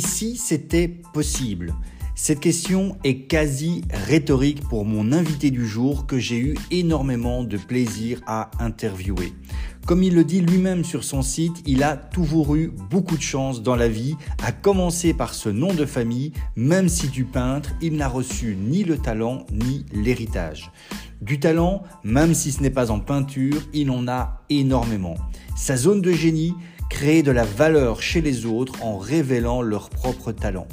Si c'était possible? Cette question est quasi rhétorique pour mon invité du jour que j'ai eu énormément de plaisir à interviewer. Comme il le dit lui-même sur son site, il a toujours eu beaucoup de chance dans la vie, à commencer par ce nom de famille, même si du peintre, il n'a reçu ni le talent ni l'héritage. Du talent, même si ce n'est pas en peinture, il en a énormément. Sa zone de génie, créer de la valeur chez les autres en révélant leur propre talent.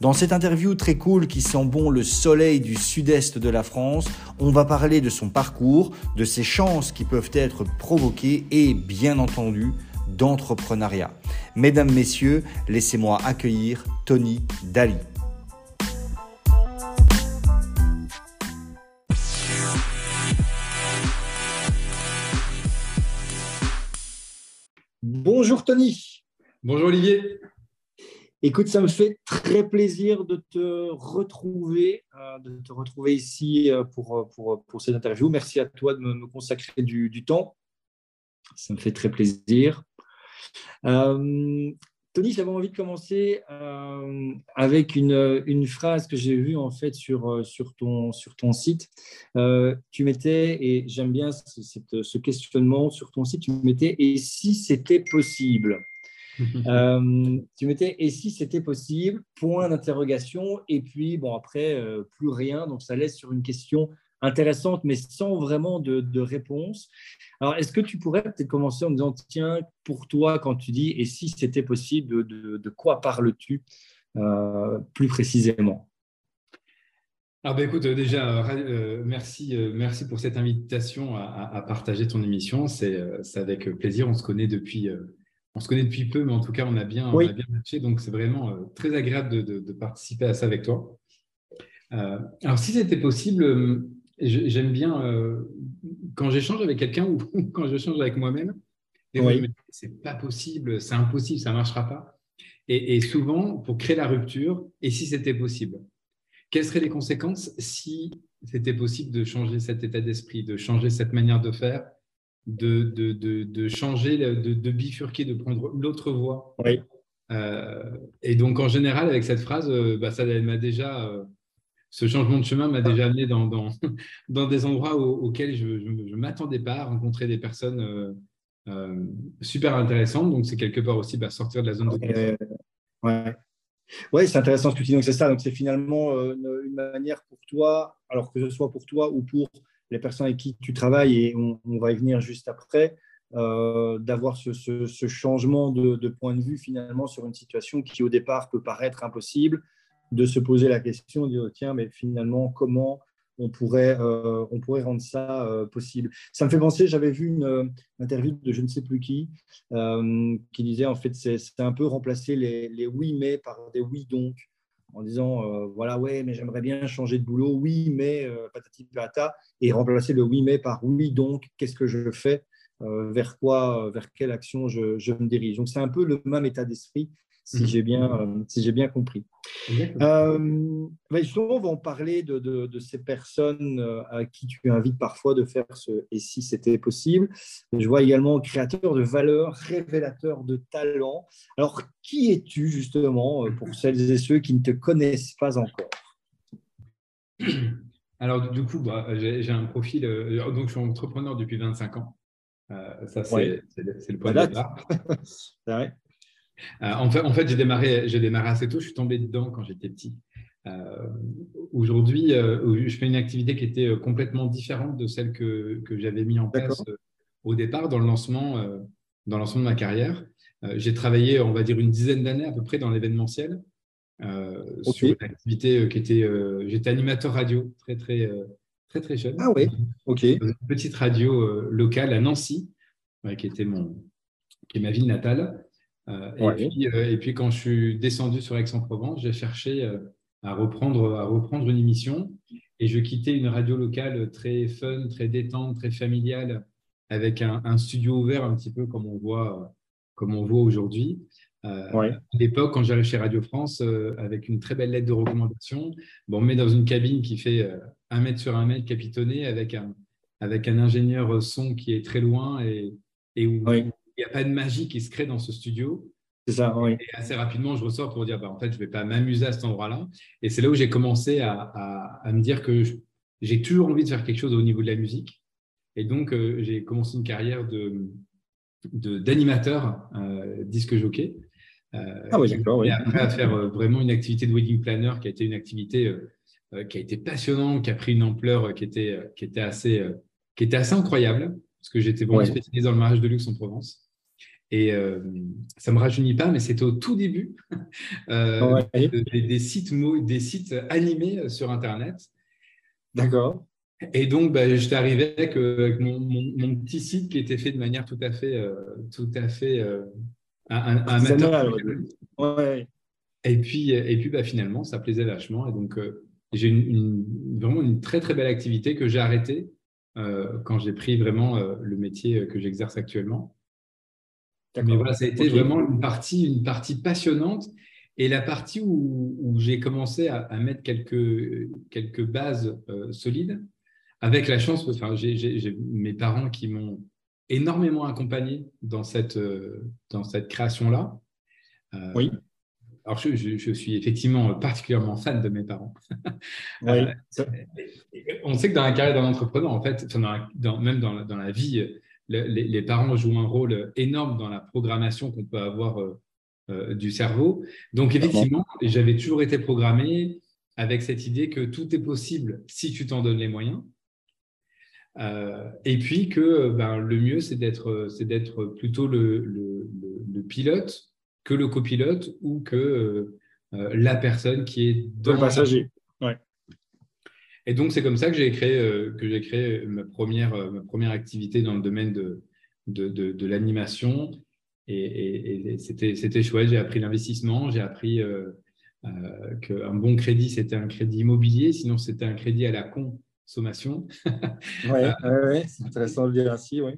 Dans cette interview très cool qui sent bon le soleil du sud-est de la France, on va parler de son parcours, de ses chances qui peuvent être provoquées et bien entendu d'entrepreneuriat. Mesdames, Messieurs, laissez-moi accueillir Tony Daly. Bonjour Tony. Bonjour Olivier. Écoute, ça me fait très plaisir de te retrouver, euh, de te retrouver ici euh, pour, euh, pour, pour cette interview. Merci à toi de me, consacrer du, temps. Ça me fait très plaisir. Tony, j'avais envie de commencer avec une, une, phrase que j'ai vue en fait sur, sur, ton, sur ton site. tu mettais, et j'aime bien ce, ce questionnement sur ton site, tu mettais « et si c'était possible ?» Euh, tu mettais et si c'était possible, point d'interrogation, et puis bon, après, euh, plus rien. Donc ça laisse sur une question intéressante, mais sans vraiment de, réponse. Alors, est-ce que tu pourrais peut-être commencer en me disant, tiens, pour toi, quand tu dis et si c'était possible, de, quoi parles-tu euh, plus précisément? Alors, ben, écoute, déjà, merci, merci pour cette invitation à, partager ton émission. C'est avec plaisir. On se connaît depuis, on se connaît depuis peu, mais en tout cas, on a bien, matché. Donc, c'est vraiment euh, très agréable de, participer à ça avec toi. Euh, alors, si c'était possible, euh, j'aime bien quand j'échange avec quelqu'un ou quand j'échange avec moi-même, oui. c'est pas possible, c'est impossible, ça ne marchera pas. Et, souvent, pour créer la rupture, et si c'était possible? Quelles seraient les conséquences si c'était possible de changer cet état d'esprit, de changer cette manière de faire de, de, de, changer, de, bifurquer, de prendre l'autre voie? Oui. Euh, et donc, en général, avec cette phrase, euh, bah, ça m'a déjà, euh, ce changement de chemin m'a déjà amené dans, dans, dans, des endroits auxquels je ne m'attendais pas à rencontrer des personnes super intéressantes. Donc, c'est quelque part aussi bah, sortir de la zone de confort. ouais. Oui, c'est intéressant ce que tu dis. Donc, c'est ça. Donc, c'est finalement une, manière pour toi, alors que ce soit pour toi ou pour les personnes avec qui tu travailles, et on, va y venir juste après, euh, d'avoir ce, changement de, point de vue finalement sur une situation qui au départ peut paraître impossible, de se poser la question, de dire tiens, mais finalement, comment on pourrait, euh, on pourrait rendre ça euh, possible? Ça me fait penser, j'avais vu une interview de je ne sais plus qui, qui disait en fait, c'est un peu remplacer les, oui mais par des oui donc en disant euh, voilà, ouais, mais j'aimerais bien changer de boulot, oui, mais euh, patati patata, et remplacer le oui, mais par oui, donc, qu'est-ce que je fais, euh, vers quoi, vers quelle action je, je me dirige? Donc, c'est un peu le même état d'esprit si mhm. j'ai bien, euh, si j'ai bien compris. Euh, justement, on va en parler de, de, ces personnes euh, à qui tu invites parfois de faire ce et si c'était possible. Je vois également créateur de valeur, révélateur de talent. Alors, qui es-tu justement pour celles et ceux qui ne te connaissent pas encore? Alors, du coup, bah, j'ai un profil, donc je suis entrepreneur depuis 25 ans. ça, c'est le point de départ. Euh, en fait, en fait j'ai démarré, démarré assez tôt. Je suis tombé dedans quand j'étais petit. Euh, aujourd'hui, euh, je fais une activité qui était complètement différente de celle que, que j'avais mis en place au départ dans le lancement, dans le lancement de ma carrière. j'ai travaillé, on va dire, une dizaine d'années à peu près dans l'événementiel. sur une activité qui était. J'étais animateur radio très, très, très, très jeune. Ah oui, ok. une petite radio locale à Nancy, qui, était mon, qui est ma ville natale. Euh, et, puis, euh, et, puis, quand je suis descendu sur Aix-en-Provence, j'ai cherché euh, à, reprendre, à reprendre une émission. Et je quittais une radio locale très fun, très détente, très familiale, avec un, studio ouvert un petit peu comme on voit, comme on voit aujourd'hui. À l'époque, quand j'arrive chez Radio France, avec une très belle lettre de recommandation, bon, on met dans une cabine qui fait un mètre sur un mètre capitonné avec un, avec un ingénieur son qui est très loin et, et où, n'y a pas de magie qui se crée dans ce studio. C'est ça, oui. Et assez rapidement, je ressors pour dire, bah, en fait, je ne vais pas m'amuser à cet endroit-là. Et c'est là où j'ai commencé à, me dire que j'ai toujours envie de faire quelque chose au niveau de la musique. Et donc, euh, j'ai commencé une carrière de, d'animateur euh, disque jockey. Euh, ah oui, d'accord. Oui. Et après, à faire vraiment une activité de wedding planner qui a été une activité qui a été passionnante, qui a pris une ampleur qui était, qui était, assez, qui était assez incroyable, parce que j'étais vraiment spécialisé dans le mariage de luxe en Provence. Et ça ne me rajeunit pas, mais c'était au tout début des, sites, des sites animés sur Internet. D'accord. Et donc, bah, j'étais arrivé avec, avec mon, mon, petit site qui était fait de manière tout à fait, euh, tout à fait euh, amateur. Ouais. Et puis, et puis bah, finalement, ça plaisait vachement. Et donc, euh, j'ai une, vraiment une très, très belle activité que j'ai arrêtée quand j'ai pris vraiment le métier que j'exerce actuellement. Mais voilà, ça a été vraiment une partie, une partie passionnante. Et la partie où, où j'ai commencé à, à, mettre quelques, quelques bases solides, avec la chance, enfin, j'ai mes parents qui m'ont énormément accompagné dans cette, euh, dans cette création-là. Euh, oui. Alors, je, je, suis effectivement particulièrement fan de mes parents. Oui. Euh, on sait que dans la carrière d'un entrepreneur, en fait, dans, même dans la, dans la vie, les, les, parents jouent un rôle énorme dans la programmation qu'on peut avoir du cerveau. Donc, effectivement, j'avais toujours été programmé avec cette idée que tout est possible si tu t'en donnes les moyens. Euh, et puis que ben, le mieux, c'est d'être, c'est d'être plutôt le, le, le, pilote que le copilote ou que euh, euh, la personne qui est dans le passager. Ouais. Et donc, c'est comme ça que j'ai créé, que j'ai créé ma, première, ma première activité dans le domaine de, de, de, de l'animation. Et, et, c'était, c'était chouette. J'ai appris l'investissement, j'ai appris qu'un bon crédit, c'était un crédit immobilier, sinon c'était un crédit à la con sommation. Oui, ouais, c'est intéressant de le dire ainsi, oui.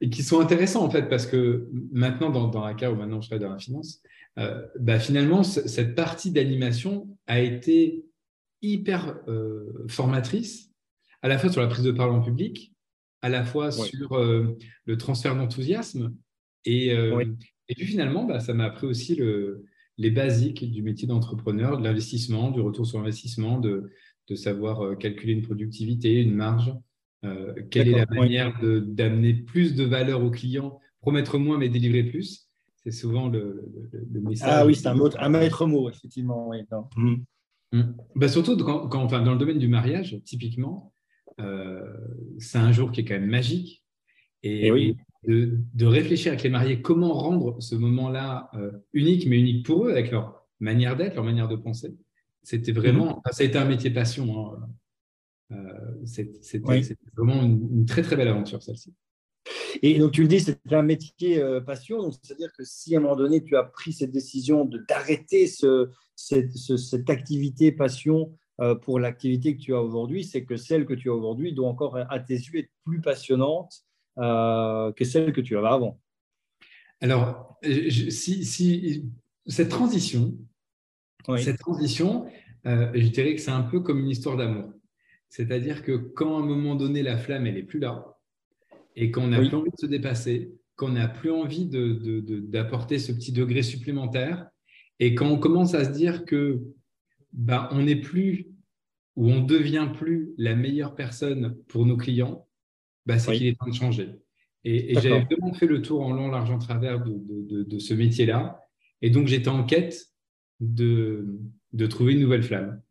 Et qui sont intéressants en fait, parce que maintenant, dans, dans la cas où maintenant je travaille dans la finance, euh, bah, finalement, cette partie d'animation a été hyper euh, formatrice, à la fois sur la prise de parole en public, à la fois sur euh, le transfert d'enthousiasme. Et, et puis finalement, bah, ça m'a appris aussi le, les basiques du métier d'entrepreneur, de l'investissement, du retour sur investissement, de, de savoir euh, calculer une productivité, une marge, euh, quelle est la manière d'amener plus de valeur au client, promettre moins mais délivrer plus. C'est souvent le, message. Ah oui, c'est un, un, maître mot, effectivement. Oui. Mmh. Bah, surtout quand, enfin, dans le domaine du mariage, typiquement, euh, c'est un jour qui est quand même magique. Et, oui. de, réfléchir avec les mariés comment rendre ce moment-là unique, mais unique pour eux, avec leur manière d'être, leur manière de penser. C'était vraiment, mhm. ça a été un métier passion. Hein. Euh, c'était vraiment une, très très belle aventure celle-ci. Et donc tu le dis, c'était un métier euh, passion, c'est-à-dire que si à un moment donné tu as pris cette décision d'arrêter ce, cette, activité passion euh, pour l'activité que tu as aujourd'hui, c'est que celle que tu as aujourd'hui doit encore à tes yeux être plus passionnante que celle que tu avais avant. Alors, si, si cette transition, cette transition, euh, je dirais que c'est un peu comme une histoire d'amour. C'est-à-dire que quand à un moment donné, la flamme, elle n'est plus là, et qu'on n'a plus envie de se dépasser, qu'on n'a plus envie d'apporter de, ce petit degré supplémentaire, et quand on commence à se dire que ben, on n'est plus ou on ne devient plus la meilleure personne pour nos clients, ben, c'est qu'il est temps de changer. Et, et j'avais vraiment fait le tour en long, large, en travers de, ce métier-là. Et donc, j'étais en quête de, de trouver une nouvelle flamme.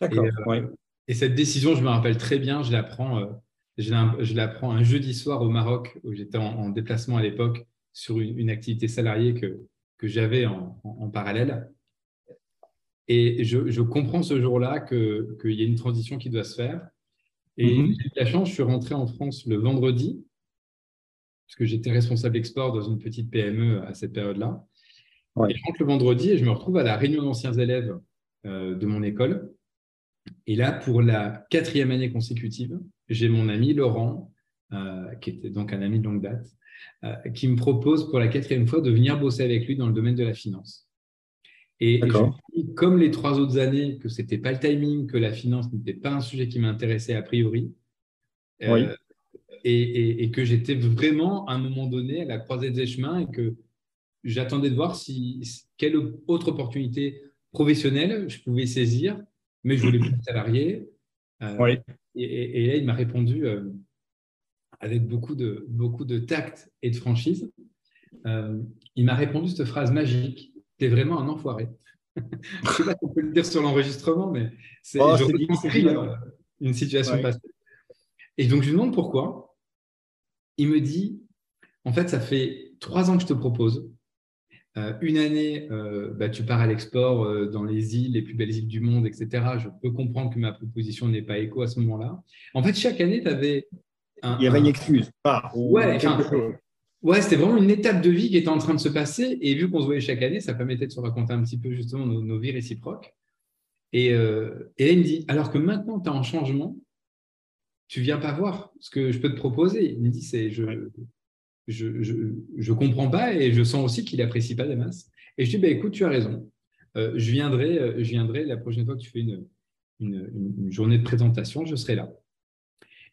D'accord. Euh, et, cette décision, je me rappelle très bien, je la prends, euh, je, la, prends un jeudi soir au Maroc, où j'étais en, déplacement à l'époque sur une, activité salariée que, que j'avais en, parallèle. Et je, comprends ce jour-là qu'il y a une transition qui doit se faire. Et mhm. j'ai eu la chance, je suis rentré en France le vendredi, parce que j'étais responsable export dans une petite PME à cette période-là. je rentre le vendredi et je me retrouve à la réunion d'anciens élèves euh, de mon école. Et là, pour la quatrième année consécutive, j'ai mon ami Laurent, euh, qui était donc un ami de longue date, euh, qui me propose pour la quatrième fois de venir bosser avec lui dans le domaine de la finance. Et, je comme les trois autres années, que ce n'était pas le timing, que la finance n'était pas un sujet qui m'intéressait a priori, et, et, que j'étais vraiment à un moment donné à la croisée des chemins et que j'attendais de voir si, quelle autre opportunité professionnelle je pouvais saisir, mais je voulais plus être salarié. Oui. et, là, il m'a répondu avec beaucoup de, beaucoup de tact et de franchise. il m'a répondu cette phrase magique Tu es vraiment un enfoiré. je ne sais pas si on peut le dire sur l'enregistrement, mais c'est oh, une situation passée. Et donc, je lui demande pourquoi. Il me dit, en fait, ça fait trois ans que je te propose. Euh, une année, euh, bah, tu pars à l'export euh, dans les îles, les plus belles îles du monde, etc. Je peux comprendre que ma proposition n'est pas écho à ce moment-là. En fait, chaque année, tu avais... Un, Il y avait une excuse. ouais, ouais c'était vraiment une étape de vie qui était en train de se passer. Et vu qu'on se voyait chaque année, ça permettait de se raconter un petit peu justement nos, vies réciproques. Et, et, là, il me dit, alors que maintenant, tu es en changement, tu viens pas voir ce que je peux te proposer. Il me dit, c'est je, je, je, comprends pas et je sens aussi qu'il apprécie pas masses. Et je dis, bah, écoute, tu as raison. Euh, je, viendrai, euh, je viendrai la prochaine fois que tu fais une, journée de présentation, je serai là.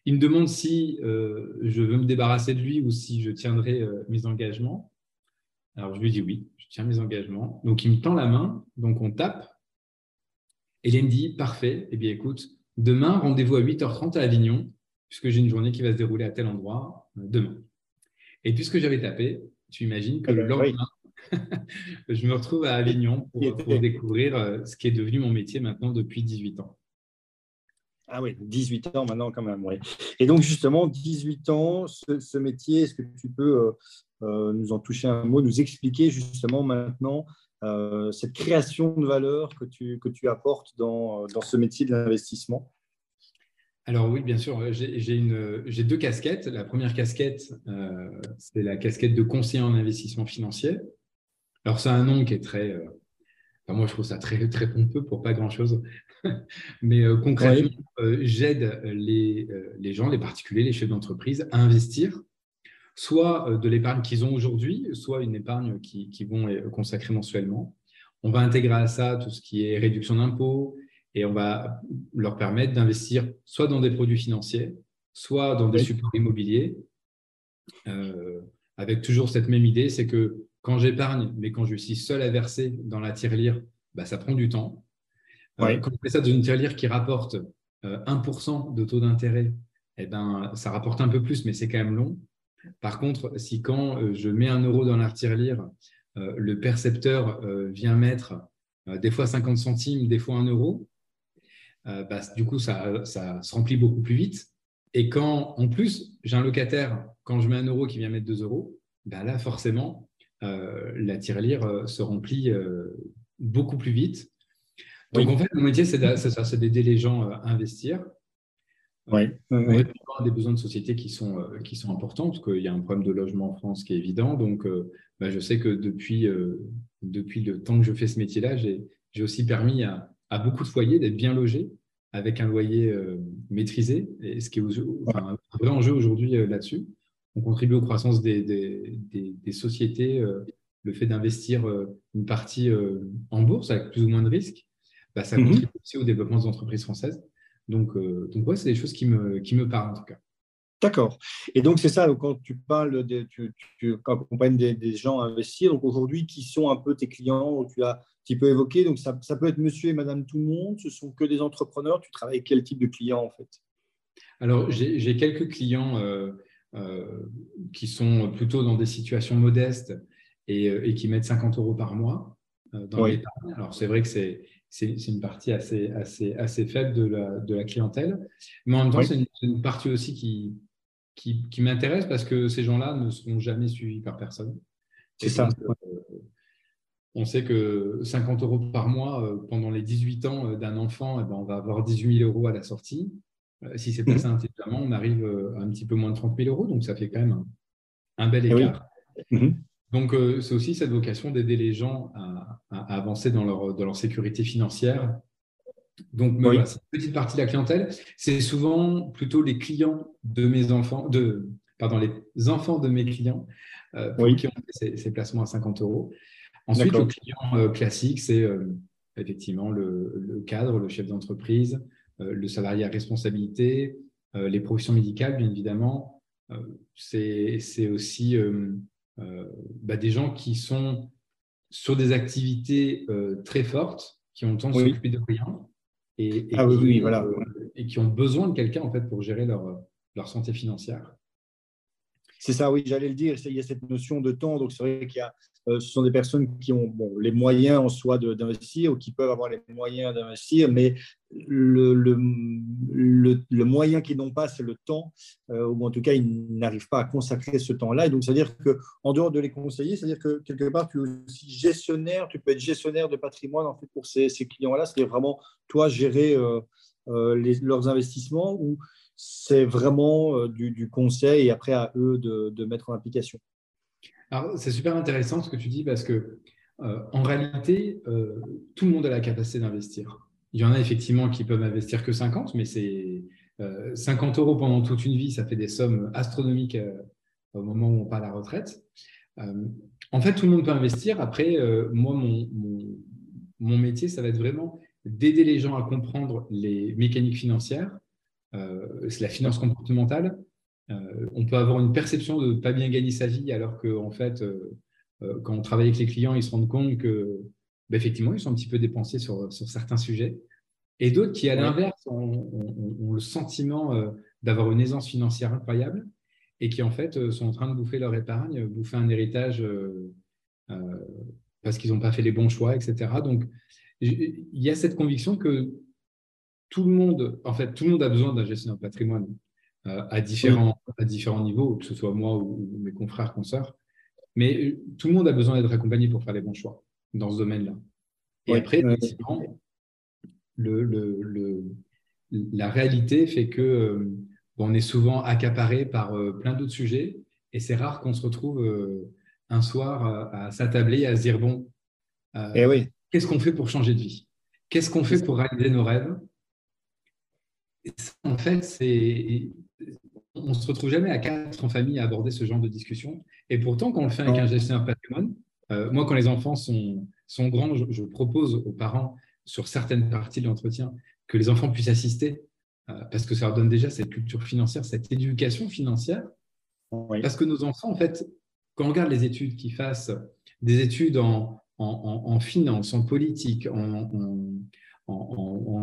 Il me demande si euh, je veux me débarrasser de lui ou si je tiendrai mes engagements. Alors, je lui dis oui, je tiens mes engagements. Donc, il me tend la main, donc on tape. Et il me dit, parfait, eh bien, écoute, Demain, rendez-vous à 8h30 à Avignon, puisque j'ai une journée qui va se dérouler à tel endroit demain. Et puisque j'avais tapé, tu imagines que ah le ben, lendemain, je me retrouve à Avignon pour, découvrir euh, ce qui est devenu mon métier maintenant depuis 18 ans. Ah oui, 18 ans maintenant quand même, oui. Et donc justement, 18 ans, ce, métier, est-ce que tu peux euh, nous en toucher un mot, nous expliquer justement maintenant euh, cette création de valeur que tu, que tu apportes dans, dans ce métier de l'investissement? Alors oui, bien sûr, j'ai deux casquettes. La première casquette, euh, c'est la casquette de conseiller en investissement financier. Alors c'est un nom qui est très, euh, moi je trouve ça très, très pompeux pour pas grand-chose, mais concrètement, j'aide les, les gens, les particuliers, les chefs d'entreprise à investir soit euh, de l'épargne qu'ils ont aujourd'hui, soit une épargne qu'ils vont euh, consacrer mensuellement. On va intégrer à ça tout ce qui est réduction d'impôts et on va leur permettre d'investir soit dans des produits financiers, soit dans des supports immobiliers, euh, avec toujours cette même idée, c'est que quand j'épargne, mais quand je suis seul à verser dans la tirelire, bah, ça prend du temps. Quand on fait ça dans une tirelire qui rapporte 1% de taux d'intérêt, eh ben, ça rapporte un peu plus, mais c'est quand même long. Par contre, si quand euh, je mets un euro dans la tirelire, euh, le percepteur euh, vient mettre des fois 50 centimes, des fois un euro, bah, du coup, ça, se remplit beaucoup plus vite. Et quand, en plus, j'ai un locataire, quand je mets un euro qui vient mettre 2 euros, bah, là, forcément, la tirelire se remplit beaucoup plus vite. Donc, en fait, mon métier, c'est d'aider les gens à investir. Oui. On à des besoins de société qui sont, euh, qui sont importants, parce qu'il y a un problème de logement en France qui est évident. Donc, euh, bah, je sais que depuis, euh, depuis le temps que je fais ce métier-là, j'ai aussi permis à, à, beaucoup de foyers d'être bien logés avec un loyer maîtrisé, et ce qui est un vrai enjeu aujourd'hui là-dessus. On contribue aux croissances des, des, des, sociétés, le fait d'investir une partie en bourse avec plus ou moins de risques, bah, ça mhm. contribue aussi au développement des entreprises françaises. Donc, euh, donc ouais, c'est des choses qui me, qui me parlent en tout cas. D'accord. Et donc, c'est ça, quand tu parles, de, tu, tu accompagnes des, gens à investir, donc aujourd'hui, qui sont un peu tes clients, tu as petit peu évoqué, donc ça, ça, peut être monsieur et madame tout le monde, ce sont que des entrepreneurs, tu travailles avec quel type de clients en fait? Alors, j'ai quelques clients euh, euh, qui sont plutôt dans des situations modestes et, et qui mettent 50 euros par mois dans oui. l'épargne. Alors, c'est vrai que c'est une partie assez, assez, assez faible de la, de la clientèle. Mais en même temps, c'est une, partie aussi qui, qui, qui m'intéresse parce que ces gens-là ne seront jamais suivis par personne. C'est ça. Euh, on sait que 50 euros par mois euh, pendant les 18 ans euh, d'un enfant, eh ben, on va avoir 18 000 euros à la sortie. Si c'est placé mmh. intelligemment, on arrive à un petit peu moins de 30 000 euros. Donc, ça fait quand même un, bel eh écart. Mmh. Donc, euh, c'est aussi cette vocation d'aider les gens à, avancer dans leur, dans leur, sécurité financière. Donc, cette petite partie de la clientèle, c'est souvent plutôt les clients de mes enfants, de, pardon, les enfants de mes clients euh, qui ont fait ces, placements à 50 euros. Ensuite, le client euh, classique, c'est effectivement le, cadre, le chef d'entreprise, le salarié à responsabilité, les professions médicales, bien évidemment. c'est aussi bah, des gens qui sont sur des activités très fortes, qui ont le temps de s'occuper de rien, et, ah voilà. et, qui ont besoin de quelqu'un en fait pour gérer leur, leur santé financière. C'est ça, oui, j'allais le dire. Il y a cette notion de temps. Donc, c'est vrai qu'il y a, euh, ce sont des personnes qui ont les moyens en soi d'investir ou qui peuvent avoir les moyens d'investir, mais le, moyen qu'ils n'ont pas, c'est le temps, euh, ou en tout cas, ils n'arrivent pas à consacrer ce temps-là. Et donc, c'est-à-dire qu'en dehors de les conseiller, c'est-à-dire que quelque part, tu es aussi gestionnaire, tu peux être gestionnaire de patrimoine en fait, pour ces, clients-là, c'est-à-dire vraiment, toi, gérer euh, leurs investissements ou c'est vraiment euh, du, conseil et après à eux de, mettre en application. Alors, c'est super intéressant ce que tu dis parce que euh, en réalité, euh, tout le monde a la capacité d'investir. Il y en a effectivement qui peuvent investir que 50, mais c'est 50 euros pendant toute une vie, ça fait des sommes astronomiques au moment où on part à la retraite. en fait, tout le monde peut investir. Après, moi, mon, mon métier, ça va être vraiment d'aider les gens à comprendre les mécaniques financières c'est la finance comportementale. Euh, on peut avoir une perception de ne pas bien gagner sa vie, alors qu'en en fait, euh, quand on travaille avec les clients, ils se rendent compte que, bah, effectivement, ils sont un petit peu dépensés sur, sur certains sujets. Et d'autres qui, à l'inverse, ont, le sentiment d'avoir une aisance financière incroyable et qui, en fait, sont en train de bouffer leur épargne, bouffer un héritage parce qu'ils n'ont pas fait les bons choix, etc. Donc, il y a cette conviction que tout le monde, en fait, tout le monde a besoin d'un gestionnaire de patrimoine euh, à, différents, à différents niveaux, que ce soit moi ou, mes confrères, consoeurs. Mais euh, tout le monde a besoin d'être accompagné pour faire les bons choix dans ce domaine-là. Et après, le, le, la réalité fait que euh, on est souvent accaparé par plein d'autres sujets et c'est rare qu'on se retrouve un soir à s'attabler et à se dire bon, eh oui. qu'est-ce qu'on fait pour changer de vie? Qu'est-ce qu'on fait pour réaliser nos rêves? En fait, c'est on ne se retrouve jamais à quatre en famille à aborder ce genre de discussion. Et pourtant, quand on le fait avec un gestionnaire patrimoine, euh, moi, quand les enfants sont, sont grands, je, propose aux parents, sur certaines parties de l'entretien, que les enfants puissent assister, euh, parce que ça leur donne déjà cette culture financière, cette éducation financière. Parce que nos enfants, en fait, quand on regarde les études qu'ils fassent, des études en, en, en, finance, en politique, en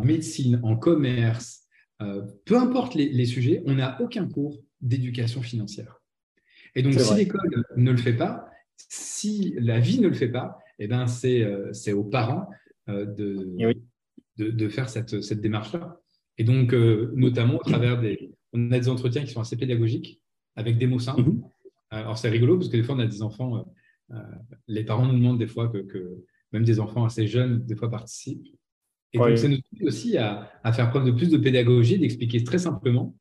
médecine, en commerce, euh, peu importe les, sujets, on n'a aucun cours d'éducation financière. Et donc, si l'école ne le fait pas, si la vie ne le fait pas, eh ben, c'est euh, aux parents euh, de, de, faire cette, cette démarche-là. Et donc, notamment au travers des. On a des entretiens qui sont assez pédagogiques avec des mots simples. Mhm. Alors, c'est rigolo parce que des fois, on a des enfants. les parents nous demandent des fois que, que, même des enfants assez jeunes, des fois, participent. Et donc, ça nous aide aussi à, faire preuve de plus de pédagogie, d'expliquer très simplement.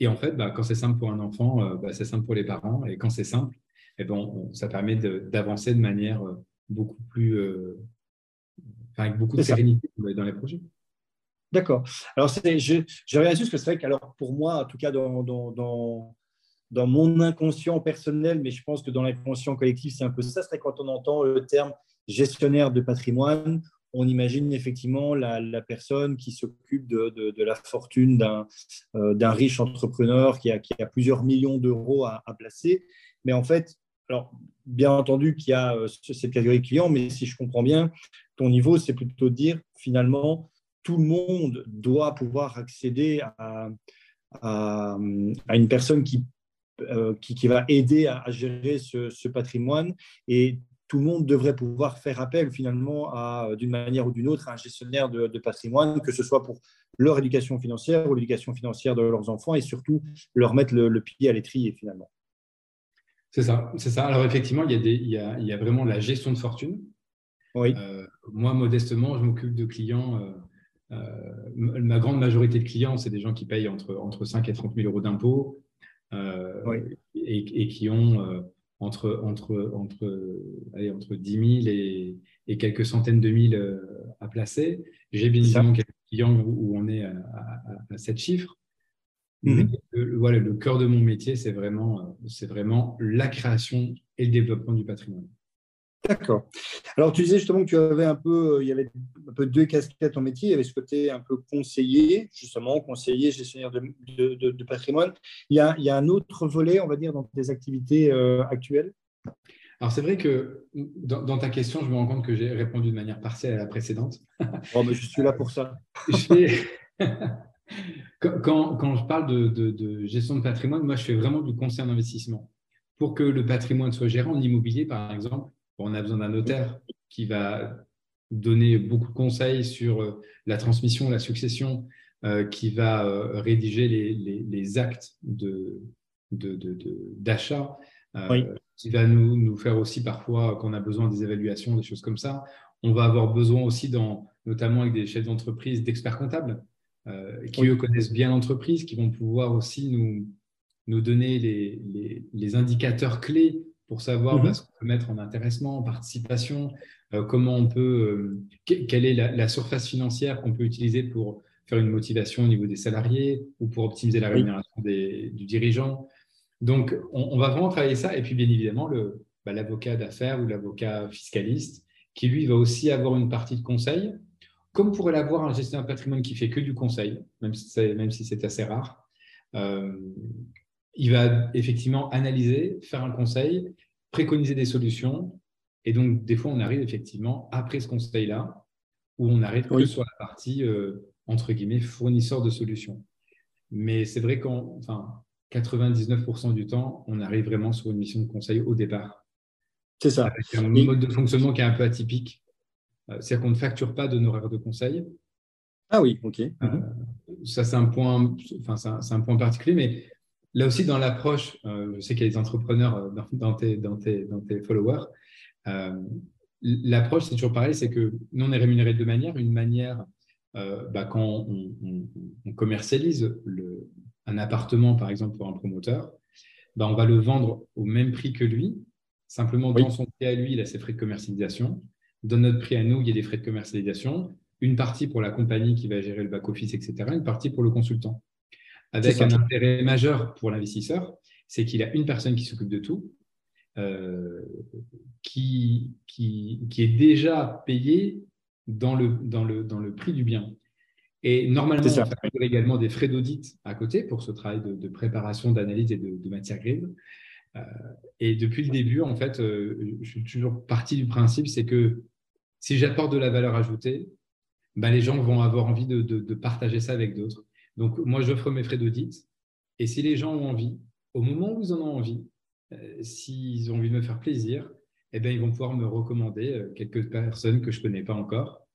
Et en fait, bah, quand c'est simple pour un enfant, euh, bah, c'est simple pour les parents. Et quand c'est simple, eh ben, ça permet d'avancer de, manière euh, beaucoup plus, euh, avec beaucoup de sérénité dans les projets. D'accord. Alors, je, je reviens juste que c'est vrai que alors, pour moi, en tout cas dans, dans, dans, dans mon inconscient personnel, mais je pense que dans l'inconscient collectif, c'est un peu ça, c'est quand on entend le terme gestionnaire de patrimoine, on imagine effectivement la, personne qui s'occupe de, la fortune euh, d'un riche entrepreneur qui a, plusieurs millions d'euros à, placer. Mais en fait, alors, bien entendu qu'il y a euh, cette catégorie de clients, mais si je comprends bien, ton niveau, c'est plutôt de dire finalement, tout le monde doit pouvoir accéder à, une personne qui, euh, qui, va aider à, gérer ce, ce, patrimoine et tout le monde devrait pouvoir faire appel finalement à, d'une manière ou d'une autre, à un gestionnaire de, patrimoine, que ce soit pour leur éducation financière ou l'éducation financière de leurs enfants et surtout leur mettre le, pied à l'étrier finalement. C'est ça, c'est ça. Alors effectivement, il y, a des, il, y a, vraiment la gestion de fortune. Oui. Euh, moi, modestement, je m'occupe de clients. Euh, euh, ma grande majorité de clients, c'est des gens qui payent entre, entre 5 et 30 000 euros d'impôts et, et, qui ont entre, entre, entre, allez, entre 10 000 et, et, quelques centaines de mille euh, à placer. J'ai bien évidemment quelques clients où, on est à, à, 7 chiffres. Mhm. le, voilà, le cœur de mon métier, c'est vraiment, c'est vraiment la création et le développement du patrimoine. D'accord. Alors, tu disais justement que tu avais un peu, il y avait un peu deux casquettes en métier. Il y avait ce côté un peu conseiller, justement, conseiller, gestionnaire de, de, patrimoine. Il y, a, il y, a, un autre volet, on va dire, dans tes activités euh, actuelles? Alors, c'est vrai que dans, ta question, je me rends compte que j'ai répondu de manière partielle à la précédente. Oh, mais je suis là pour ça. quand, quand, je parle de, de, gestion de patrimoine, moi, je fais vraiment du conseil en investissement. Pour que le patrimoine soit géré en immobilier, par exemple, on a besoin d'un notaire qui va donner beaucoup de conseils sur euh, la transmission, la succession, euh, qui va euh, rédiger les, les, les actes d'achat, de, de, qui va nous, nous, faire aussi parfois, quand on a besoin des évaluations, des choses comme ça. On va avoir besoin aussi, dans, notamment avec des chefs d'entreprise, d'experts comptables qui, eux, connaissent bien l'entreprise, qui vont pouvoir aussi nous, nous donner les, les indicateurs clés pour savoir mhm. bah, ce qu'on peut mettre en intéressement, en participation, euh, comment on peut, euh, quelle est la, surface financière qu'on peut utiliser pour faire une motivation au niveau des salariés ou pour optimiser la rémunération du dirigeant. Donc, on, va vraiment travailler ça. Et puis, bien évidemment, bah, l'avocat d'affaires ou l'avocat fiscaliste qui, lui, va aussi avoir une partie de conseil, comme pourrait l'avoir un gestionnaire de patrimoine qui fait que du conseil, même si c'est assez rare. Euh, il va effectivement analyser, faire un conseil, préconiser des solutions. Et donc, des fois, on arrive effectivement après ce conseil-là, où on arrive que sur la partie, euh, entre guillemets, fournisseur de solutions. Mais c'est vrai qu'en enfin, 99% du temps, on arrive vraiment sur une mission de conseil au départ. C'est ça. Avec un mode de fonctionnement qui est un peu atypique. Euh, c'est-à-dire qu'on ne facture pas d'honoraires de conseil. Ah oui, ok. Euh, ça, c'est un point, enfin, c'est un, point particulier, mais Là aussi, dans l'approche, euh, je sais qu'il y a des entrepreneurs euh, dans, tes, dans, tes, dans tes, followers. Euh, l'approche, c'est toujours pareil, c'est que nous, on est rémunéré de deux manières. Une manière, bah, quand on, commercialise le, un appartement, par exemple, pour un promoteur, bah, on va le vendre au même prix que lui. Simplement, dans son prix à lui, il a ses frais de commercialisation. Dans notre prix à nous, il y a des frais de commercialisation. Une partie pour la compagnie qui va gérer le back-office, etc. Une partie pour le consultant avec un intérêt majeur pour l'investisseur, c'est qu'il a une personne qui s'occupe de tout, euh, qui, qui, qui, est déjà payé dans le, dans, le, dans le prix du bien. Et normalement, on fait également des frais d'audit à côté pour ce travail de, préparation, d'analyse et de, de matière grise. Euh, et depuis le début, en fait, euh, je suis toujours parti du principe, c'est que si j'apporte de la valeur ajoutée, ben, les gens vont avoir envie de, de partager ça avec d'autres. Donc, moi, j'offre mes frais d'audit. Et si les gens ont envie, au moment où ils en ont envie, euh, s'ils ont envie de me faire plaisir, eh bien, ils vont pouvoir me recommander euh, quelques personnes que je ne connais pas encore.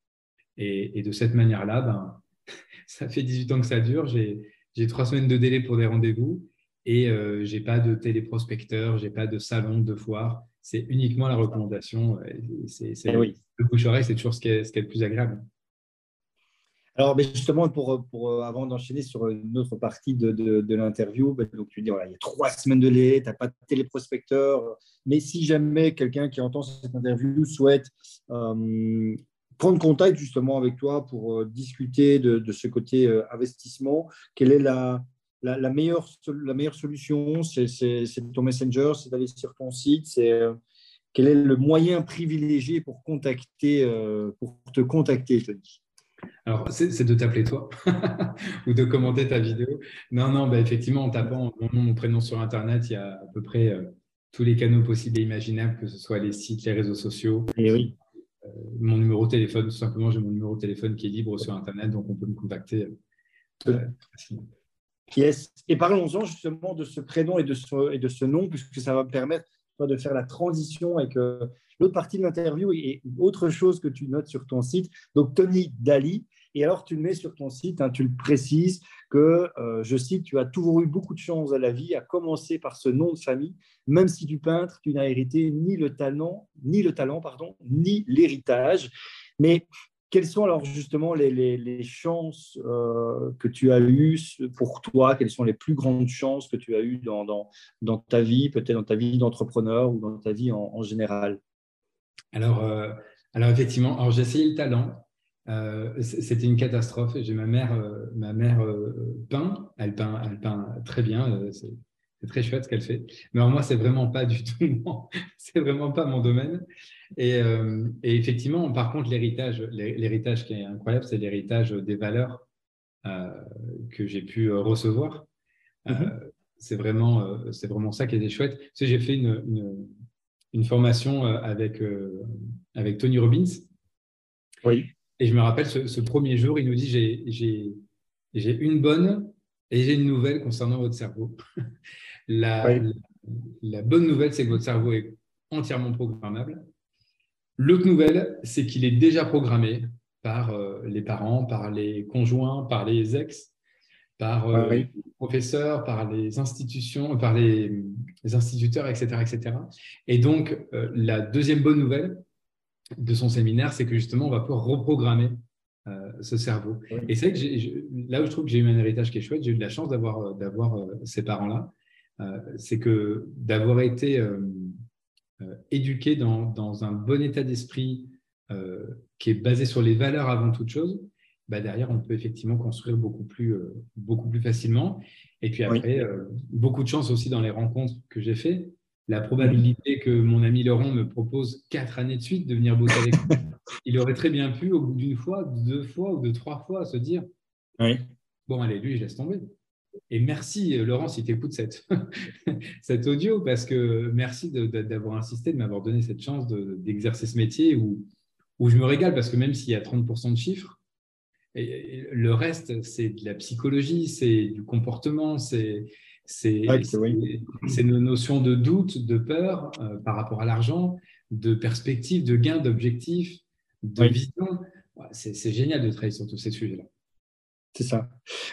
Et, de cette manière-là, ben, ça fait 18 ans que ça dure. J'ai trois semaines de délai pour des rendez-vous et euh, je n'ai pas de téléprospecteur, je n'ai pas de salon, de foire. C'est uniquement la recommandation. C'est, eh oui. Le bouche-oreille, c'est toujours ce qui, est, ce qui est le plus agréable. Alors, mais justement, pour, pour, euh, avant d'enchaîner sur une autre partie de, de, l'interview, ben, donc tu dis, voilà, il y a trois semaines de lait, tu n'as pas de téléprospecteur, mais si jamais quelqu'un qui entend cette interview souhaite euh, prendre contact justement avec toi pour euh, discuter de, ce côté investissement, quelle est la, la, meilleure, la meilleure solution? C'est ton messenger, c'est d'aller sur ton site, c'est quel est le moyen privilégié pour, contacter, pour te contacter, je te alors, c'est de t'appeler toi ou de commenter ta vidéo. Non, non, bah, effectivement, en tapant mon nom, mon prénom sur Internet, il y a à peu près euh, tous les canaux possibles et imaginables, que ce soit les sites, les réseaux sociaux. Et oui. Euh, mon numéro de téléphone, tout simplement, j'ai mon numéro de téléphone qui est libre sur Internet, donc on peut me contacter euh, Yes. Et parlons-en justement de ce prénom et de ce, et de ce nom, puisque ça va me permettre de faire la transition avec l'autre partie de l'interview et, autre chose que tu notes sur ton site. Donc, Tony Dali. Et alors, tu le mets sur ton site, hein, tu le précises que, euh, je cite, tu as toujours eu beaucoup de chance à la vie, à commencer par ce nom de famille. Même si tu peintres, tu n'as hérité ni le talent, ni le talent, pardon, ni l'héritage. Mais quelles sont alors justement les, chances euh, que tu as eues pour toi? Quelles sont les plus grandes chances que tu as eues dans, ta vie, peut-être dans ta vie d'entrepreneur ou dans ta vie en, général? Alors, euh, alors, effectivement, alors j'ai essayé le talent. Euh, c'était une catastrophe. J'ai ma mère, ma mère peint, elle peint, elle peint très bien. Très chouette ce qu'elle fait. Mais alors moi, c'est vraiment pas du tout, c'est vraiment pas mon domaine. Euh, et, effectivement, par contre, l'héritage, l'héritage qui est incroyable, c'est l'héritage des valeurs euh, que j'ai pu euh, recevoir. Mhm. c'est vraiment, c'est vraiment ça qui était chouette. Tu sais, j'ai fait une, une formation avec, avec Tony Robbins. Oui. Et je me rappelle ce, premier jour, il nous dit j'ai une bonne et j'ai une nouvelle concernant votre cerveau. la, la, bonne nouvelle, c'est que votre cerveau est entièrement programmable. L'autre nouvelle, c'est qu'il est déjà programmé par les parents, par les conjoints, par les ex par euh, les professeurs, par les institutions, par les, instituteurs, etc., etc. Et donc, euh, la deuxième bonne nouvelle de son séminaire, c'est que justement, on va pouvoir reprogrammer euh, ce cerveau. Et c'est que là où je trouve que j'ai eu un héritage qui est chouette, j'ai eu de la chance d'avoir d'avoir ces parents-là. C'est que d'avoir été éduqué dans, dans, un bon état d'esprit qui est basé sur les valeurs avant toute chose, bah, derrière, on peut effectivement construire beaucoup plus, euh, beaucoup plus facilement. Et puis après, euh, beaucoup de chance aussi dans les rencontres que j'ai faites. La probabilité que mon ami Laurent me propose quatre années de suite de venir bosser avec moi, il aurait très bien pu, au bout d'une fois, deux fois ou de trois fois, se dire Bon, allez, lui, je laisse tomber. Et merci, Laurent, si tu écoutes cette, cet audio, parce que merci d'avoir insisté, de m'avoir donné cette chance d'exercer ce métier où, où je me régale, parce que même s'il y a 30% de chiffres, le reste, c'est de la psychologie, c'est du comportement, c'est nos notions de doute, de peur euh, par rapport à l'argent, de perspective, de gain, d'objectif, de vision. C'est génial de travailler sur tous ces sujets-là. C'est ça.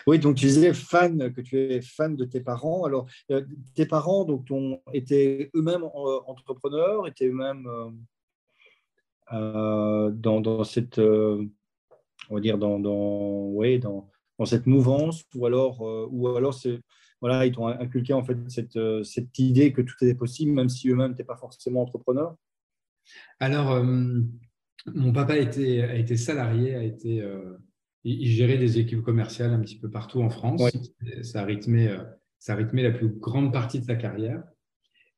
Oui, donc tu disais fan, que tu es fan de tes parents. Alors, euh, tes parents donc, ont été eux-mêmes euh, entrepreneurs, étaient eux-mêmes dans, dans, cette on va dire, dans, dans, ouais, dans, cette mouvance, ou alors, euh, ou alors voilà, ils t'ont inculqué en fait cette, euh, idée que tout était possible, même si eux-mêmes n'étaient pas forcément entrepreneurs? Alors, euh, mon papa été, a été salarié, a été, il, gérait des équipes commerciales un petit peu partout en France. Ça, a rythmé, ça rythmé la plus grande partie de sa carrière.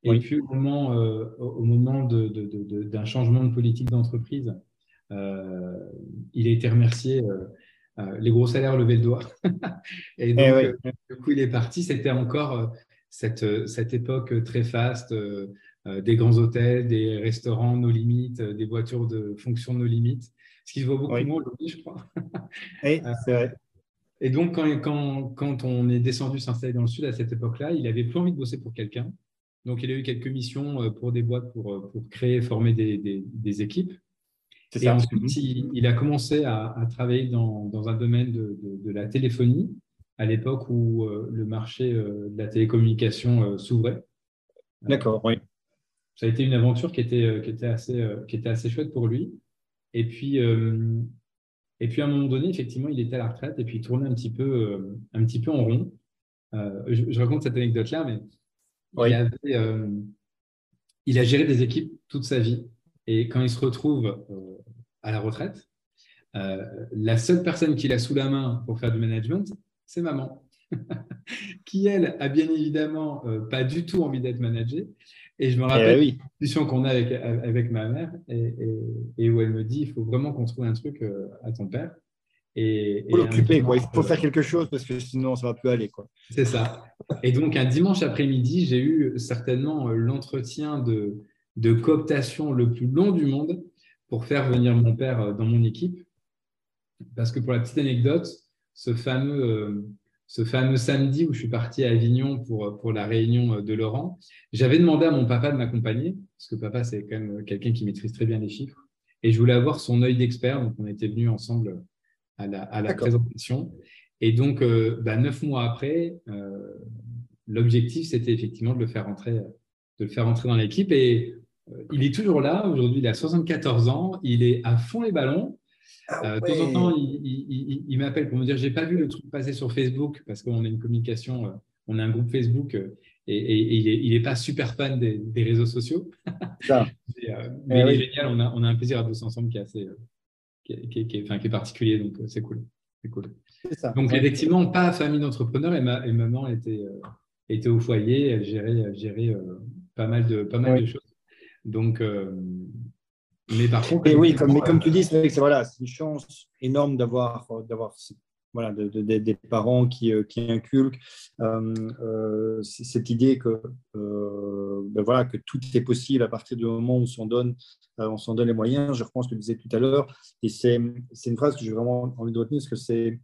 Et puis, au moment, au moment d'un de, de, changement de politique d'entreprise, euh, il a été remercié. Euh, euh, les gros salaires levaient le doigt. et donc, eh du coup, il est parti. C'était encore cette, cette époque très faste. des grands hôtels, des restaurants nos limites, des voitures de fonction nos limites, ce qui se voit beaucoup moins aujourd'hui, je crois. Oui, c'est vrai. Et donc, quand, quand, quand, on est descendu s'installer dans le sud à cette époque-là, il avait plus envie de bosser pour quelqu'un. Donc, il a eu quelques missions pour des boîtes pour, pour créer, former des, des, des équipes. Et ensuite, il, a commencé à, travailler dans, dans, un domaine de, de, la téléphonie, à l'époque où euh, le marché euh, de la télécommunication euh, s'ouvrait. D'accord, oui. Ça a été une aventure qui était, qui était, assez, qui était assez chouette pour lui. Et puis, et puis, à un moment donné, effectivement, il était à la retraite et puis il tournait un petit peu, un petit peu en rond. Je, raconte cette anecdote-là, mais il, avait, il a géré des équipes toute sa vie. Et quand il se retrouve à la retraite, euh, la seule personne qu'il a sous la main pour faire du management, c'est maman, qui elle a bien évidemment euh, pas du tout envie d'être managée. Et je me rappelle eh la discussion qu'on a avec, avec ma mère et, où elle me dit il faut vraiment qu'on trouve un truc euh, à ton père. Et, il faut l'occuper, quoi. Il faut faire quelque chose parce que sinon ça va plus aller, quoi. C'est ça. Et donc un dimanche après-midi, j'ai eu certainement l'entretien de, de cooptation le plus long du monde pour faire venir mon père euh, dans mon équipe. Parce que pour la petite anecdote, ce fameux, euh, ce fameux samedi où je suis parti à Avignon pour, euh, pour la réunion de Laurent, j'avais demandé à mon papa de m'accompagner, parce que papa, c'est quand même quelqu'un qui maîtrise très bien les chiffres. Et je voulais avoir son œil d'expert, donc on était venus ensemble à la, à la présentation. Et donc, bah, neuf mois après, l'objectif, c'était effectivement de le faire entrer, de le faire entrer dans l'équipe. Et euh, il est toujours là. Aujourd'hui, il a 74 ans. Il est à fond les ballons. Ah euh, de temps en temps, il, m'appelle pour me dire j'ai pas vu le truc passer sur Facebook parce qu'on a une communication, euh, on a un groupe Facebook et, il n'est pas super fan des, réseaux sociaux. mais il est génial. On a, on a, un plaisir à bosser ensemble qui est assez, qui est, enfin, qui est particulier. Donc c'est cool. cool. Donc effectivement, pas famille d'entrepreneurs et, ma, et maman était, était au foyer. Elle gérait, elle gérait pas mal de, pas mal de choses. Donc, euh, mais par contre. oui, comme, mais comme tu dis, c'est voilà, une chance énorme d'avoir voilà, des parents qui, euh, qui inculquent euh, cette idée que ben voilà, que tout est possible à partir du moment où on s'en donne, on s'en donne les moyens. Je reprends ce que tu disais tout à l'heure. Et c'est une phrase que j'ai vraiment envie de retenir, parce que c'est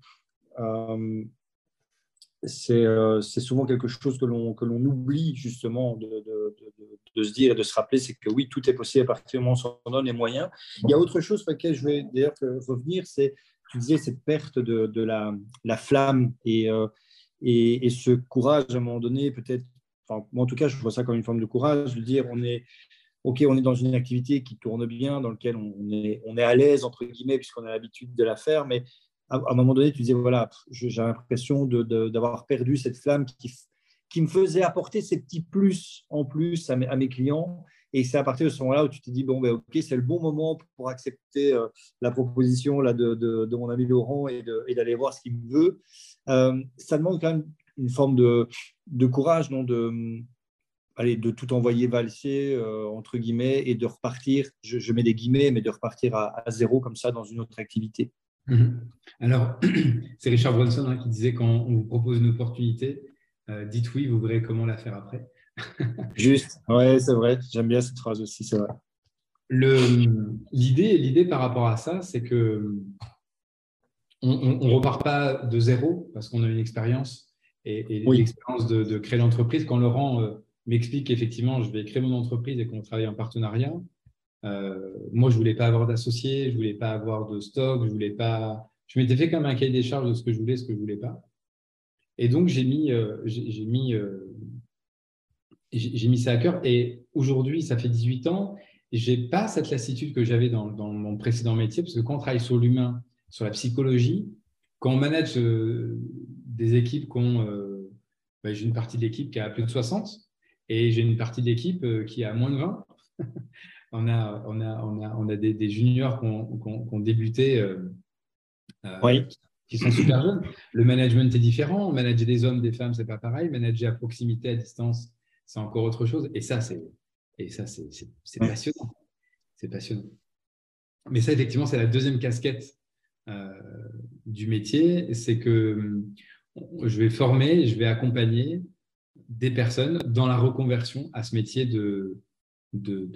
euh, c'est souvent quelque chose que l'on oublie justement de, de, de, se dire et de se rappeler, c'est que oui, tout est possible à partir du moment où on donne les moyens. Il y a autre chose sur laquelle je vais d'ailleurs revenir, c'est, tu disais, cette perte de, la, la, flamme et, euh, et, et, ce courage à un moment donné, peut-être, enfin, moi en tout cas, je vois ça comme une forme de courage, de dire on est, ok, on est dans une activité qui tourne bien, dans laquelle on est, on est à l'aise, entre guillemets, puisqu'on a l'habitude de la faire, mais à, un moment donné, tu disais, voilà, j'ai l'impression d'avoir perdu cette flamme qui, me faisait apporter ces petits plus en plus à mes, clients. Et c'est à partir de ce moment-là où tu te dis, bon, ben, ok, c'est le bon moment pour accepter euh, la proposition là, de, mon ami Laurent et d'aller voir ce qu'il veut. Euh, ça demande quand même une forme de, courage, non de, allez, de tout envoyer valser, euh, entre guillemets, et de repartir, je, mets des guillemets, mais de repartir à, zéro comme ça dans une autre activité. Mhm. Alors, c'est Richard Bronson hein, qui disait quand on vous propose une opportunité, euh, dites oui, vous verrez comment la faire après. Juste, ouais, c'est vrai. J'aime bien cette phrase aussi, c'est vrai. L'idée, l'idée par rapport à ça, c'est que on ne repart pas de zéro parce qu'on a une expérience et, l'expérience de, créer l'entreprise. Quand Laurent euh, m'explique qu'effectivement, je vais créer mon entreprise et qu'on travaille en partenariat, moi, je voulais pas avoir d'associés, je voulais pas avoir de stock, je voulais pas. Je m'étais fait comme un cahier des charges de ce que je voulais, ce que je voulais pas. Et donc j'ai mis, euh, j'ai mis, euh, j'ai mis ça à cœur. Et aujourd'hui, ça fait 18 ans, j'ai pas cette lassitude que j'avais dans, dans, mon précédent métier, parce que quand on travaille sur l'humain, sur la psychologie, quand on manage des équipes qui ont, bah, j'ai une partie de l'équipe qui a plus de 60 et j'ai une partie de l'équipe qui a moins de 20 on a, on a, on a, on a des, juniors qui ont, débuté, euh, euh, qui sont super jeunes. Le management est différent. Manager des hommes, des femmes, c'est pas pareil. Manager à proximité, à distance, c'est encore autre chose. Et ça, c'est, et ça, c'est, passionnant. C'est passionnant. Mais ça, effectivement, c'est la deuxième casquette euh, du métier. C'est que je vais former, je vais accompagner des personnes dans la reconversion à ce métier de, de,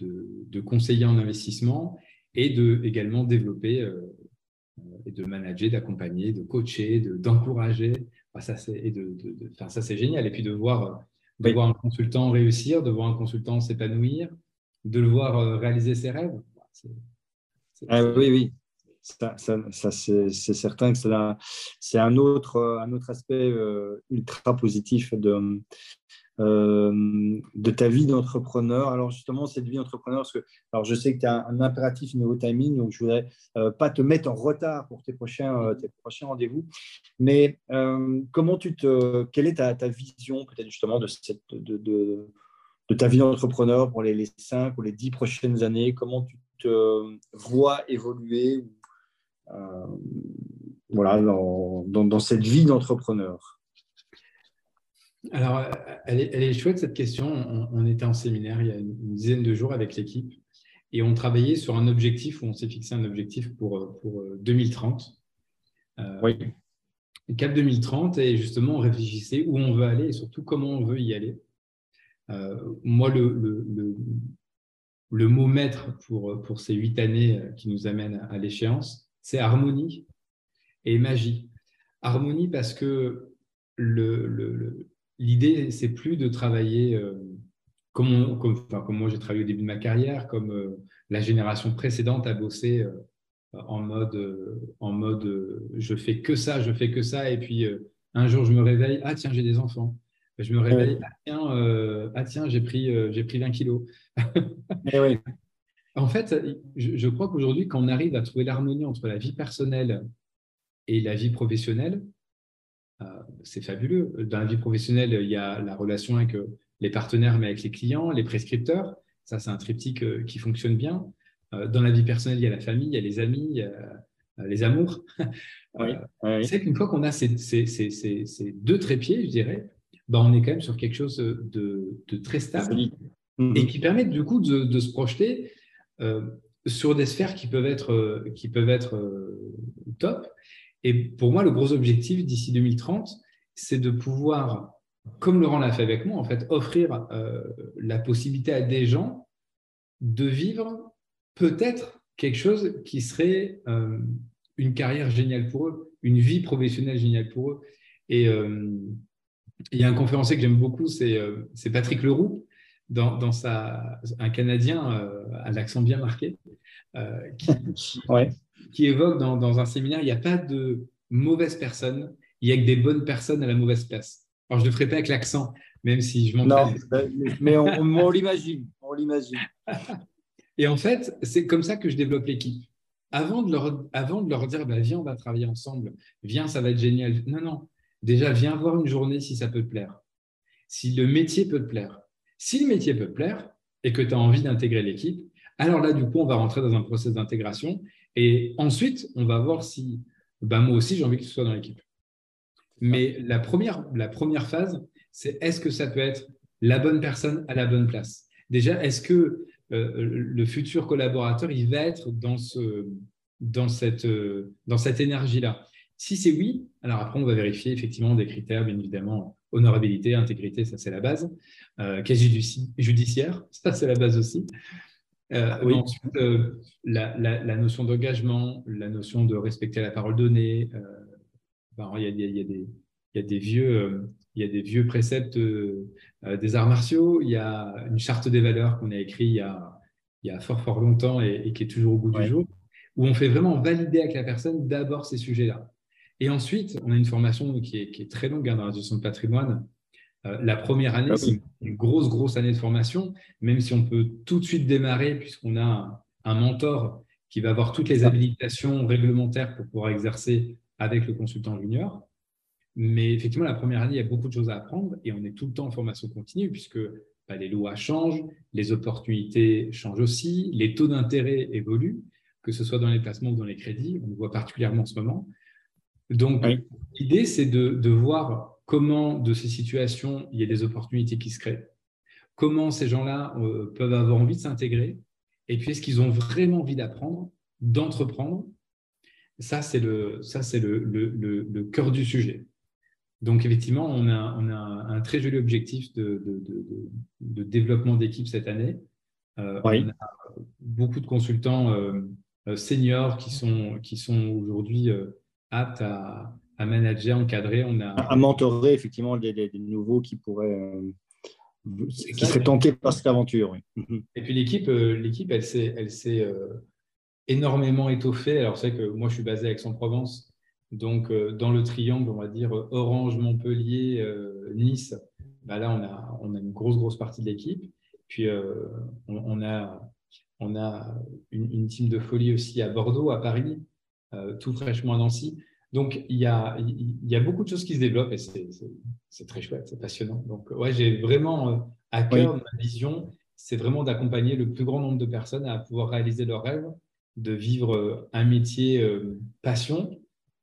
de, conseiller en investissement et de également développer euh, et de manager, d'accompagner, de coacher, d'encourager. ça, c'est de, ça, c'est génial. Et puis de voir, de voir un consultant réussir, de voir un consultant s'épanouir, de le voir euh, réaliser ses rêves. ah, oui, oui. Ça, ça, ça c'est certain que c'est un autre, un autre aspect euh, ultra positif de, euh, de ta vie d'entrepreneur. Alors justement, cette vie d'entrepreneur, parce que alors je sais que tu as un, impératif niveau timing, donc je voudrais euh, pas te mettre en retard pour tes prochains, euh, prochains rendez-vous. Mais comment tu te, quelle est ta, ta vision peut-être justement de, cette, de, de, de ta vie d'entrepreneur pour les, les 5 ou les 10 prochaines années? Comment tu te vois évoluer voilà, dans, dans cette vie d'entrepreneur? Alors, elle est, chouette cette question. On, était en séminaire il y a une, dizaine de jours avec l'équipe et on travaillait sur un objectif où on s'est fixé un objectif pour, pour 2030. Euh, euh, oui. Cap 2030 et justement on réfléchissait où on veut aller et surtout comment on veut y aller. Euh, moi, le, le, le, mot maître pour, pour ces huit années qui nous amènent à l'échéance, c'est harmonie et magie. Harmonie parce que le, le, l'idée, c'est plus de travailler euh, comme, comme, moi j'ai travaillé au début de ma carrière, comme euh, la génération précédente a bossé euh, en mode, en mode je fais que ça, je fais que ça, et puis un jour je me réveille, ah tiens, j'ai des enfants. Je me réveille, ah tiens, ah, tiens j'ai pris, j'ai pris 20 kilos. Eh oui. En fait, je, je crois qu'aujourd'hui, quand on arrive à trouver l'harmonie entre la vie personnelle et la vie professionnelle, c'est fabuleux. Dans la vie professionnelle, il y a la relation avec euh, les partenaires, mais avec les clients, les prescripteurs. Ça, c'est un triptyque euh, qui fonctionne bien. Dans la vie personnelle, il y a la famille, il y a les amis, il y a les amours. C'est qu'une fois qu'on a ces, deux trépieds, je dirais, ben, on est quand même sur quelque chose de, très stable et mhm. qui permet du coup de, se projeter sur des sphères qui peuvent être, qui peuvent être top et pour moi, le gros objectif d'ici 2030, c'est de pouvoir comme Laurent l'a fait avec moi, en fait, offrir la possibilité à des gens de vivre peut-être quelque chose qui serait une carrière géniale pour eux, une vie professionnelle géniale pour eux. Et il y a un conférencier que j'aime beaucoup, c'est Patrick Leroux, un Canadien à l'accent bien marqué, qui, qui, évoque dans, dans, un séminaire, il n'y a pas de mauvaise personne, il y a que des bonnes personnes à la mauvaise place. Alors, je ne le ferai pas avec l'accent, même si je m'entraîne. Non, mais on, on l'imagine. On l'imagine. Et en fait, c'est comme ça que je développe l'équipe. Avant de leur, avant de leur dire, bah, viens, on va travailler ensemble, viens, ça va être génial. Non, non. Déjà, viens voir une journée si ça peut te plaire. Si le métier peut te plaire. Si le métier peut te plaire et que tu as envie d'intégrer l'équipe, alors là, du coup, on va rentrer dans un process d'intégration. Et ensuite, on va voir si bah, moi aussi, j'ai envie que tu sois dans l'équipe. Mais la première, la première phase, c'est est-ce que ça peut être la bonne personne à la bonne place? Déjà, est-ce que euh, le futur collaborateur, il va être dans, ce, dans cette, euh, dans cette énergie-là? Si c'est oui, alors après, on va vérifier effectivement des critères, bien évidemment, honorabilité, intégrité, ça c'est la base. Euh, judiciaire, ça c'est la base aussi. Euh, oui. Ensuite, la, la, notion d'engagement, la notion de respecter la parole donnée. il, y a, il, y a, des, il y a des vieux il y a des vieux préceptes euh, des arts martiaux, il y a une charte des valeurs qu'on a écrite il y a, il y a fort, fort longtemps et, qui est toujours au bout du jour, où on fait vraiment valider avec la personne d'abord ces sujets-là. Et ensuite, on a une formation qui est, qui est très longue hein, dans la gestion de patrimoine. Euh, la première année, ah c'est une grosse, grosse année de formation, même si on peut tout de suite démarrer, puisqu'on a un, un mentor qui va avoir toutes les habilitations réglementaires pour pouvoir exercer avec le consultant junior. Mais effectivement, la première année, il y a beaucoup de choses à apprendre et on est tout le temps en formation continue puisque bah, les lois changent, les opportunités changent aussi, les taux d'intérêt évoluent, que ce soit dans les placements ou dans les crédits. On le voit particulièrement en ce moment. Donc, l'idée, c'est de, voir comment, de ces situations, il y a des opportunités qui se créent, comment ces gens-là euh, peuvent avoir envie de s'intégrer, et puis est-ce qu'ils ont vraiment envie d'apprendre, d'entreprendre? Ça, c'est le, ça, c'est le, le cœur du sujet. Donc, effectivement, on a, un très joli objectif de, développement d'équipe cette année. Euh, on a beaucoup de consultants euh, seniors qui sont, qui sont aujourd'hui aptes à, manager, encadrer. On a... À mentorer, effectivement, des, nouveaux qui pourraient. qui seraient tentés par cette aventure. Mhm. Et puis l'équipe, l'équipe, elle s'est, elle s'est énormément étoffée. Alors c'est que moi, je suis basé à Aix-en-Provence. Donc, euh, dans le triangle, on va dire Orange, Montpellier, euh, Nice, bah là, on a, on a une grosse, grosse partie de l'équipe. Puis, euh, on, a, on a une, une, team de folie aussi à Bordeaux, à Paris, tout fraîchement à Nancy. Donc, il y, a, il y a beaucoup de choses qui se développent et c'est très chouette, c'est passionnant. Donc, ouais, j'ai vraiment à cœur ma vision, c'est vraiment d'accompagner le plus grand nombre de personnes à pouvoir réaliser leurs rêves, de vivre un métier passion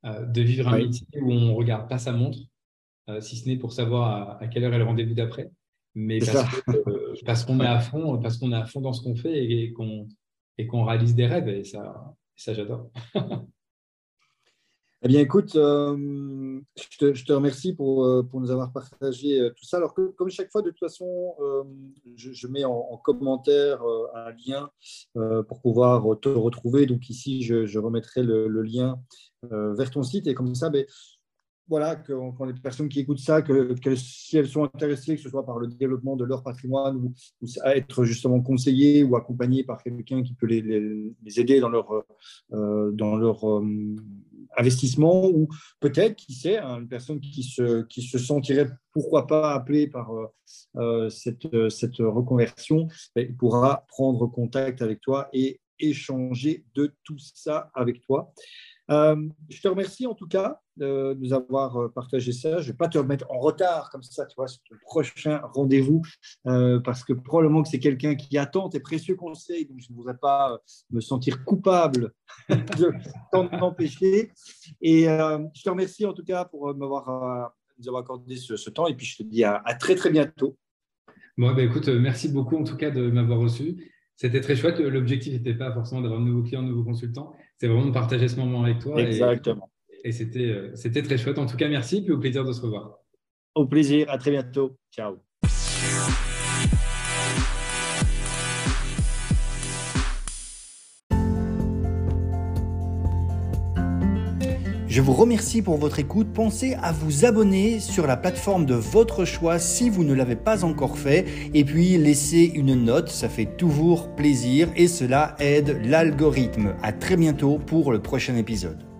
euh, de vivre un métier où on ne regarde pas sa montre, euh, si ce n'est pour savoir à, quelle heure est le rendez-vous d'après, mais euh, parce, qu'on est à fond, parce qu'on est à fond dans ce qu'on fait et, qu'on et qu'on réalise des rêves. Et ça, ça j'adore. Eh bien, écoute, je, te, remercie pour, pour, nous avoir partagé tout ça. Alors, comme chaque fois, de toute façon, je, mets en, commentaire un lien pour pouvoir te retrouver. Donc, ici, je, remettrai le, le lien euh, vers ton site et comme ça, ben, voilà, quand, les personnes qui écoutent ça, si elles sont intéressées, que ce soit par le développement de leur patrimoine ou, à être justement conseillées ou accompagnées par quelqu'un qui peut les, aider dans leur, euh, euh, investissement, ou peut-être, qui sait, hein, une personne qui se, sentirait, pourquoi pas, appelée par cette, cette reconversion, ben, pourra prendre contact avec toi et échanger de tout ça avec toi. Euh, je te remercie en tout cas de nous avoir euh, partagé ça. Je ne vais pas te remettre en retard comme ça, tu vois, sur le prochain rendez-vous, euh, parce que probablement que c'est quelqu'un qui attend tes précieux conseils, donc je ne voudrais pas me sentir coupable de t'en empêcher. Et je te remercie en tout cas pour m'avoir nous avoir accordé ce, temps, et puis je te dis à, très très bientôt. Bon, ben écoute, merci beaucoup en tout cas de m'avoir reçu. C'était très chouette. L'objectif n'était pas forcément d'avoir de nouveaux clients, de nouveaux consultants. C'est vraiment de partager ce moment avec toi. Exactement. Et, et c'était, euh, c'était très chouette. En tout cas, merci. Puis au plaisir de se revoir. Au plaisir, à très bientôt. Ciao. Je vous remercie pour votre écoute. Pensez à vous abonner sur la plateforme de votre choix si vous ne l'avez pas encore fait. Et puis laissez une note, ça fait toujours plaisir et cela aide l'algorithme. À très bientôt pour le prochain épisode.